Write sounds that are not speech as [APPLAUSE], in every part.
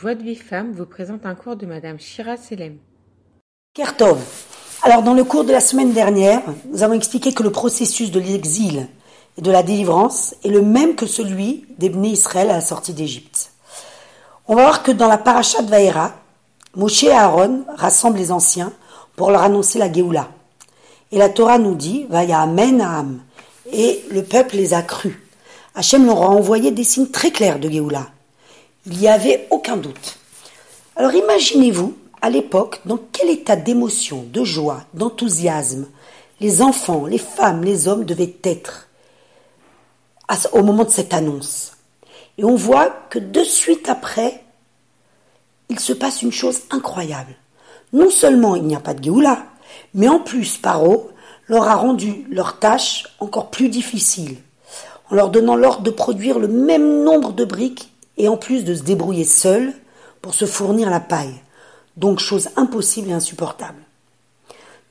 Joie de vie femme vous présente un cours de Madame Shira Selem. Kertov. Alors, dans le cours de la semaine dernière, nous avons expliqué que le processus de l'exil et de la délivrance est le même que celui d'Ebné Israël à la sortie d'Égypte. On va voir que dans la parasha de Vaera, Moshe et Aaron rassemblent les anciens pour leur annoncer la Géoula. Et la Torah nous dit, Vaya Amen Am. Et le peuple les a crus. Hachem leur a envoyé des signes très clairs de Géoula. Il n'y avait aucun doute. Alors imaginez-vous, à l'époque, dans quel état d'émotion, de joie, d'enthousiasme les enfants, les femmes, les hommes devaient être au moment de cette annonce. Et on voit que de suite après, il se passe une chose incroyable. Non seulement il n'y a pas de Géoula, mais en plus Paro leur a rendu leur tâche encore plus difficile, en leur donnant l'ordre de produire le même nombre de briques et en plus de se débrouiller seuls pour se fournir la paille. Donc chose impossible et insupportable.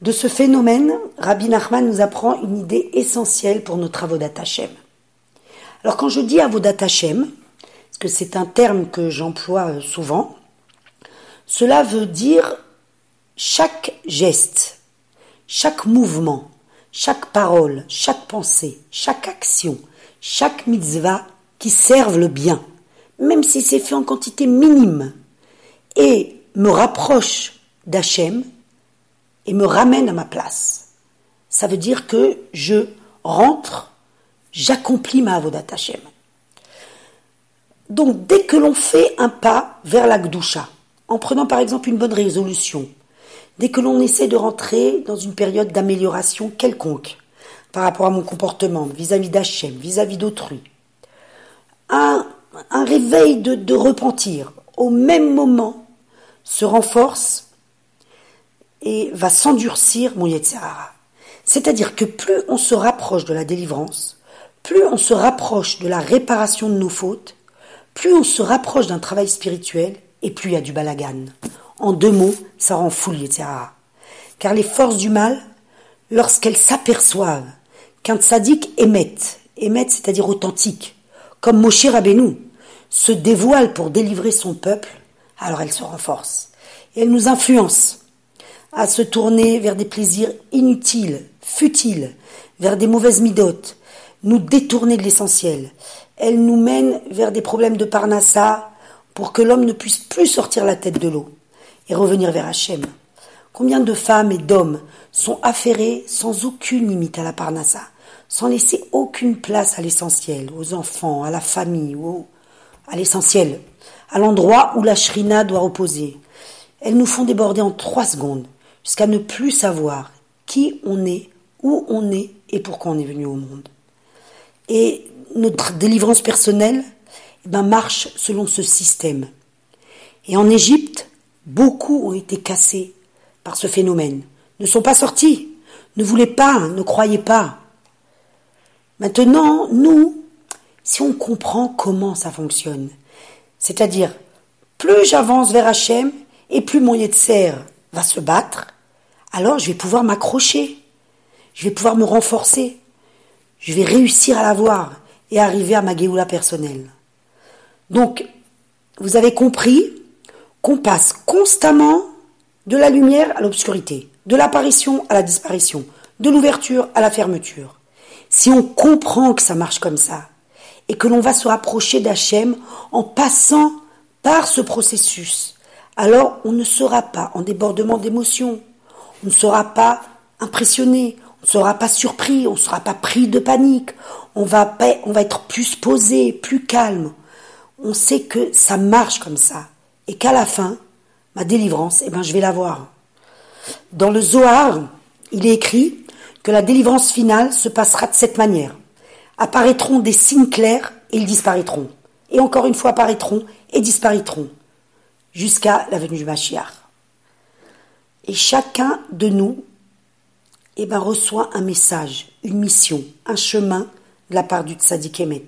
De ce phénomène, Rabbi Nachman nous apprend une idée essentielle pour nos travaux d'Atachem. Alors quand je dis Avodat Hashem, parce que c'est un terme que j'emploie euh, souvent, cela veut dire chaque geste, chaque mouvement, chaque parole, chaque pensée, chaque action, chaque mitzvah qui servent le bien même si c'est fait en quantité minime, et me rapproche d'Hachem et me ramène à ma place. Ça veut dire que je rentre, j'accomplis ma avodat Hachem. Donc dès que l'on fait un pas vers la Gdusha, en prenant par exemple une bonne résolution, dès que l'on essaie de rentrer dans une période d'amélioration quelconque par rapport à mon comportement vis-à-vis d'Hachem, vis-à-vis d'autrui, un un réveil de, repentir au même moment se renforce et va s'endurcir mon Yetzirara. C'est-à-dire que plus on se rapproche de la délivrance, plus on se rapproche de la réparation de nos fautes, plus on se rapproche d'un travail spirituel et plus il y a du balagan. En deux mots, ça rend fou le Car les forces du mal, lorsqu'elles s'aperçoivent qu'un tzaddik émette, émette c'est-à-dire authentique, comme Moshe Rabbeinu, se dévoile pour délivrer son peuple, alors elle se renforce. Elle nous influence à se tourner vers des plaisirs inutiles, futiles, vers des mauvaises midotes, nous détourner de l'essentiel. Elle nous mène vers des problèmes de parnassa pour que l'homme ne puisse plus sortir la tête de l'eau et revenir vers Hachem. Combien de femmes et d'hommes sont affairés sans aucune limite à la parnassa, sans laisser aucune place à l'essentiel, aux enfants, à la famille, à l'essentiel, à l'endroit où la shrina doit reposer. Elles nous font déborder en trois secondes, jusqu'à ne plus savoir qui on est, où on est et pourquoi on est venu au monde. Et notre délivrance personnelle eh ben, marche selon ce système. Et en Égypte, beaucoup ont été cassés par ce phénomène, ne sont pas sortis, ne voulaient pas, ne croyaient pas. Maintenant, nous, si on comprend comment ça fonctionne. C'est-à-dire, plus j'avance vers Hachem et plus mon Yetzer va se battre, alors je vais pouvoir m'accrocher, je vais pouvoir me renforcer, je vais réussir à l'avoir et arriver à ma Géoula personnelle. Donc, vous avez compris qu'on passe constamment de la lumière à l'obscurité, de l'apparition à la disparition, de l'ouverture à la fermeture. Si on comprend que ça marche comme ça, et que l'on va se rapprocher d'Hachem en passant par ce processus. Alors on ne sera pas en débordement d'émotions, on ne sera pas impressionné, on ne sera pas surpris, on ne sera pas pris de panique, on va, être plus posé, plus calme. On sait que ça marche comme ça et qu'à la fin, ma délivrance, eh ben, je vais l'avoir. Dans le Zohar, il est écrit la délivrance finale se passera de cette manière apparaîtront des signes clairs et ils disparaîtront. Et encore une fois apparaîtront et disparaîtront jusqu'à la venue du Mashiach. Et chacun de nous eh ben, reçoit un message, une mission, un chemin de la part du Tzadik Emet.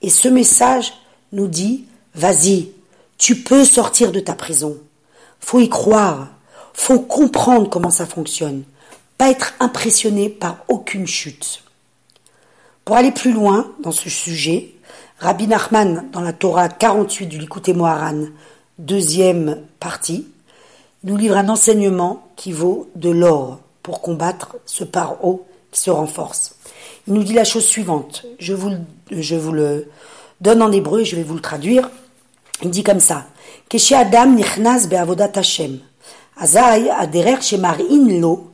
Et ce message nous dit, vas-y, tu peux sortir de ta prison. Faut y croire. Faut comprendre comment ça fonctionne. Pas être impressionné par aucune chute. Pour aller plus loin dans ce sujet, Rabbi Nachman, dans la Torah 48 du Likuté Moharan, deuxième partie, nous livre un enseignement qui vaut de l'or pour combattre ce paro qui se renforce. Il nous dit la chose suivante, je vous, le donne en hébreu et je vais vous le traduire. Il dit comme ça, Adam nichnas be'avodat Hashem, aderer shemarin lo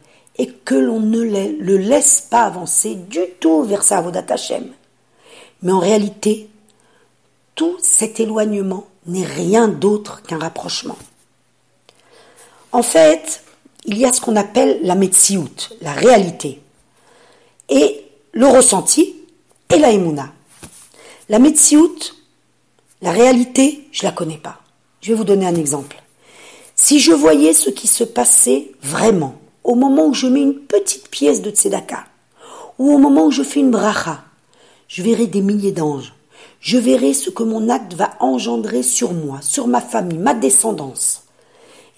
et que l'on ne le laisse pas avancer du tout vers sa avodat Hashem. Mais en réalité, tout cet éloignement n'est rien d'autre qu'un rapprochement. En fait, il y a ce qu'on appelle la metsiout, la réalité, et le ressenti et la emuna. La metsiout, la réalité, je la connais pas. Je vais vous donner un exemple. Si je voyais ce qui se passait vraiment au moment où je mets une petite pièce de tzedaka, ou au moment où je fais une bracha, je verrai des milliers d'anges. Je verrai ce que mon acte va engendrer sur moi, sur ma famille, ma descendance.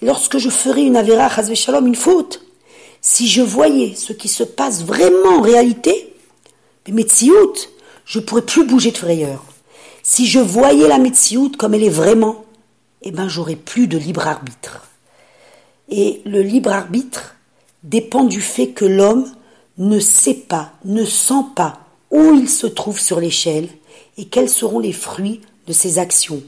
Et lorsque je ferai une avéra, shalom, une faute, si je voyais ce qui se passe vraiment en réalité, mais je pourrais plus bouger de frayeur. Si je voyais la Metsiout comme elle est vraiment, eh ben, j'aurais plus de libre arbitre. Et le libre arbitre dépend du fait que l'homme ne sait pas, ne sent pas où il se trouve sur l'échelle et quels seront les fruits de ses actions.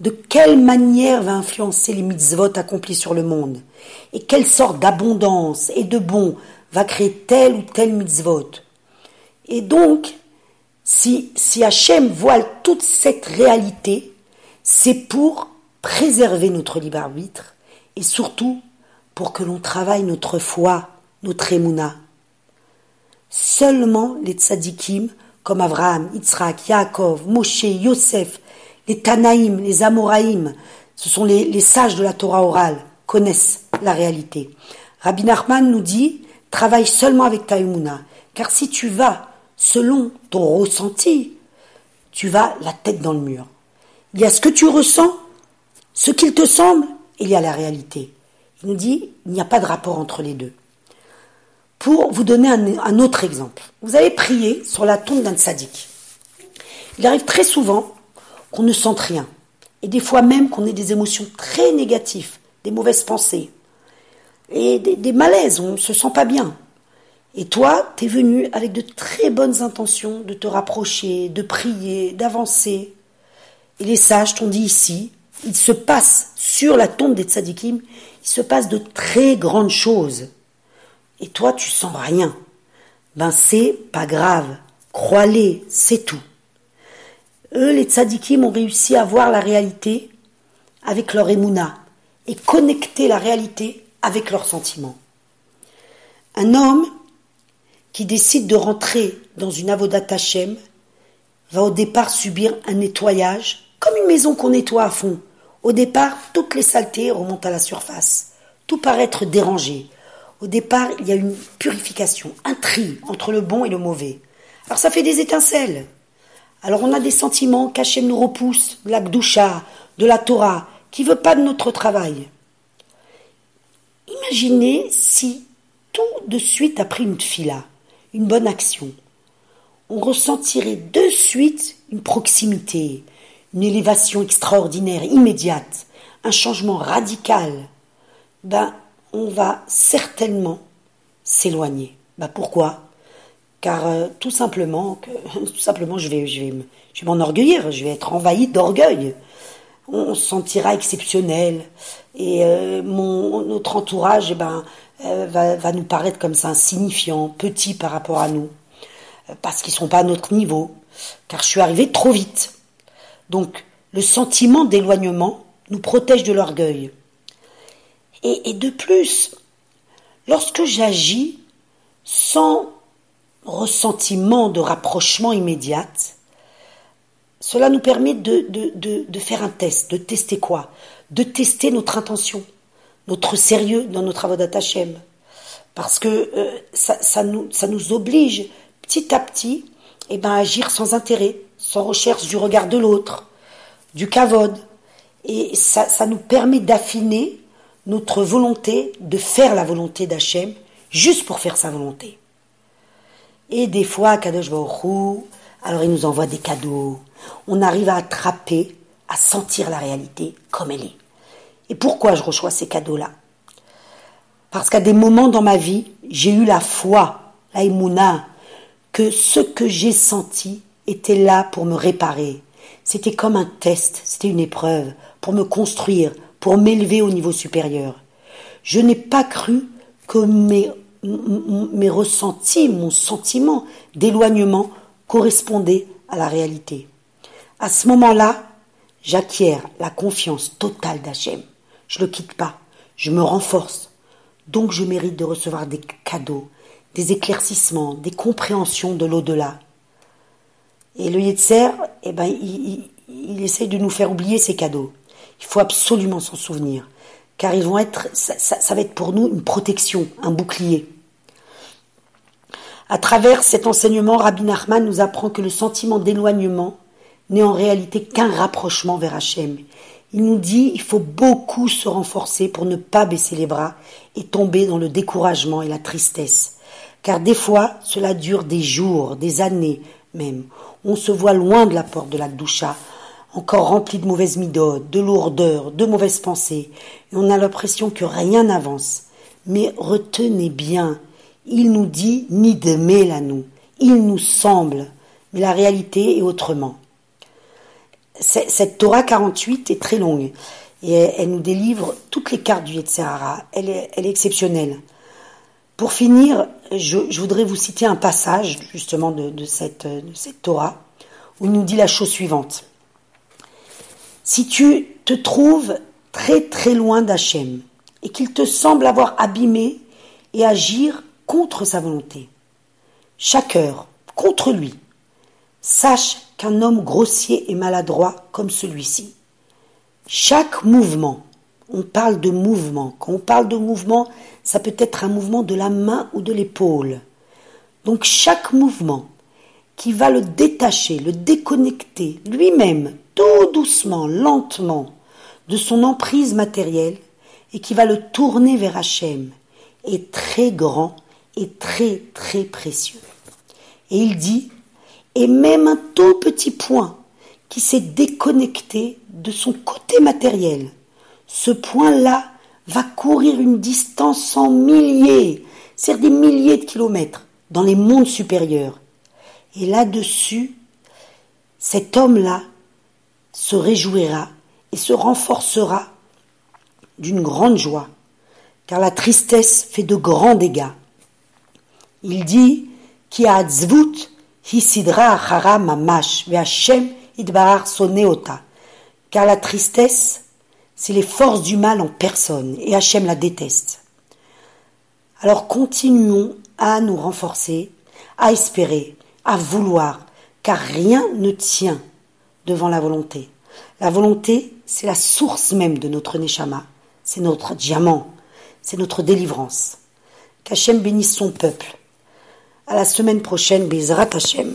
De quelle manière va influencer les mitzvot accomplis sur le monde? Et quelle sorte d'abondance et de bon va créer tel ou tel mitzvot? Et donc, si, si Hachem voile toute cette réalité, c'est pour préserver notre libre arbitre et surtout pour que l'on travaille notre foi, notre émouna. Seulement les tzadikim, comme Abraham, Yitzhak, Yaakov, Moshe, Yosef, les Tanaïm, les Amoraïm, ce sont les, sages de la Torah orale, connaissent la réalité. Rabbi Nachman nous dit, travaille seulement avec ta émouna, car si tu vas selon ton ressenti, tu vas la tête dans le mur. Il y a ce que tu ressens, ce qu'il te semble, et il y a la réalité. Il nous dit, il n'y a pas de rapport entre les deux. Pour vous donner un, autre exemple, vous avez prié sur la tombe d'un tzaddik. Il arrive très souvent qu'on ne sente rien, et des fois même qu'on ait des émotions très négatives, des mauvaises pensées, et des, des malaises, on ne se sent pas bien. Et toi, tu es venu avec de très bonnes intentions de te rapprocher, de prier, d'avancer. Et les sages t'ont dit ici, il se passe sur la tombe des tzadikim, il se passe de très grandes choses et toi tu sens rien, ben c'est pas grave, crois-les, c'est tout. Eux, les tzadikim, ont réussi à voir la réalité avec leur émouna et connecter la réalité avec leurs sentiments. Un homme qui décide de rentrer dans une avodat Hashem va au départ subir un nettoyage, comme une maison qu'on nettoie à fond. Au départ, toutes les saletés remontent à la surface. Tout paraît être dérangé. Au départ, il y a une purification, un tri entre le bon et le mauvais. Alors ça fait des étincelles. Alors on a des sentiments qu'Hachem nous repousse, de la de la Torah, qui veut pas de notre travail. Imaginez si tout de suite après une fila, une bonne action, on ressentirait de suite une proximité, une élévation extraordinaire, immédiate, un changement radical. Ben, on va certainement s'éloigner. Bah pourquoi? Car euh, [LAUGHS] tout simplement, je vais, je vais, je vais m'enorgueillir, je vais être envahi d'orgueil. On, se sentira exceptionnel et euh, mon, notre entourage, ben, euh, va, nous paraître comme ça insignifiant, petit par rapport à nous, parce qu'ils sont pas à notre niveau, car je suis arrivé trop vite. Donc, le sentiment d'éloignement nous protège de l'orgueil. Et, de plus, lorsque j'agis sans ressentiment de rapprochement immédiat, cela nous permet de, faire un test, de tester quoi? De tester notre intention, notre sérieux dans notre avodat Hashem. Parce que euh, ça, nous, ça nous oblige petit à petit eh ben, à agir sans intérêt, sans recherche du regard de l'autre, du kavod. Et ça, nous permet d'affiner notre volonté de faire la volonté d'Hachem juste pour faire sa volonté. Et des fois, Kadosh Baruch alors il nous envoie des cadeaux. On arrive à attraper, à sentir la réalité comme elle est. Et pourquoi je reçois ces cadeaux-là? Parce qu'à des moments dans ma vie, j'ai eu la foi, la que ce que j'ai senti était là pour me réparer. C'était comme un test, c'était une épreuve pour me construire, pour m'élever au niveau supérieur. Je n'ai pas cru que mes, ressentis, mon sentiment d'éloignement correspondait à la réalité. À ce moment-là, j'acquiers la confiance totale d'Hachem. Je ne le quitte pas, je me renforce. Donc je mérite de recevoir des cadeaux, des éclaircissements, des compréhensions de l'au-delà. Et le Yetzer, eh ben, il, essaie de nous faire oublier ces cadeaux. Il faut absolument s'en souvenir, car ils vont être, ça, ça, va être pour nous une protection, un bouclier. À travers cet enseignement, Rabbi Nachman nous apprend que le sentiment d'éloignement n'est en réalité qu'un rapprochement vers Hachem. Il nous dit il faut beaucoup se renforcer pour ne pas baisser les bras et tomber dans le découragement et la tristesse. Car des fois, cela dure des jours, des années On se voit loin de la porte de la doucha, encore rempli de mauvaises midotes, de lourdeur, de mauvaises pensées, et on a l'impression que rien n'avance. Mais retenez bien, il nous dit ni de à nous, il nous semble, mais la réalité est autrement. Cette Torah 48 est très longue et elle nous délivre toutes les cartes du est, elle est exceptionnelle. Pour finir, je, voudrais vous citer un passage justement de, cette, de cette Torah où il nous dit la chose suivante. Si tu te trouves très très loin d'Hachem et qu'il te semble avoir abîmé et agir contre sa volonté, chaque heure contre lui, sache qu'un homme grossier et maladroit comme celui-ci, chaque mouvement, on parle de mouvement, quand on parle de mouvement, ça peut être un mouvement de la main ou de l'épaule. Donc chaque mouvement qui va le détacher, le déconnecter lui-même, tout doucement, lentement, de son emprise matérielle, et qui va le tourner vers Hachem, est très grand est très très précieux. Et il dit, et même un tout petit point qui s'est déconnecté de son côté matériel, ce point-là va courir une distance en milliers, c'est des milliers de kilomètres, dans les mondes supérieurs. Et là-dessus, cet homme-là se réjouira et se renforcera d'une grande joie, car la tristesse fait de grands dégâts. Il dit. Car la tristesse, c'est les forces du mal en personne et Hachem la déteste. Alors continuons à nous renforcer, à espérer, à vouloir, car rien ne tient devant la volonté. La volonté, c'est la source même de notre Neshama, c'est notre diamant, c'est notre délivrance. Qu'Hachem bénisse son peuple à la semaine prochaine, Bizrat Hashem.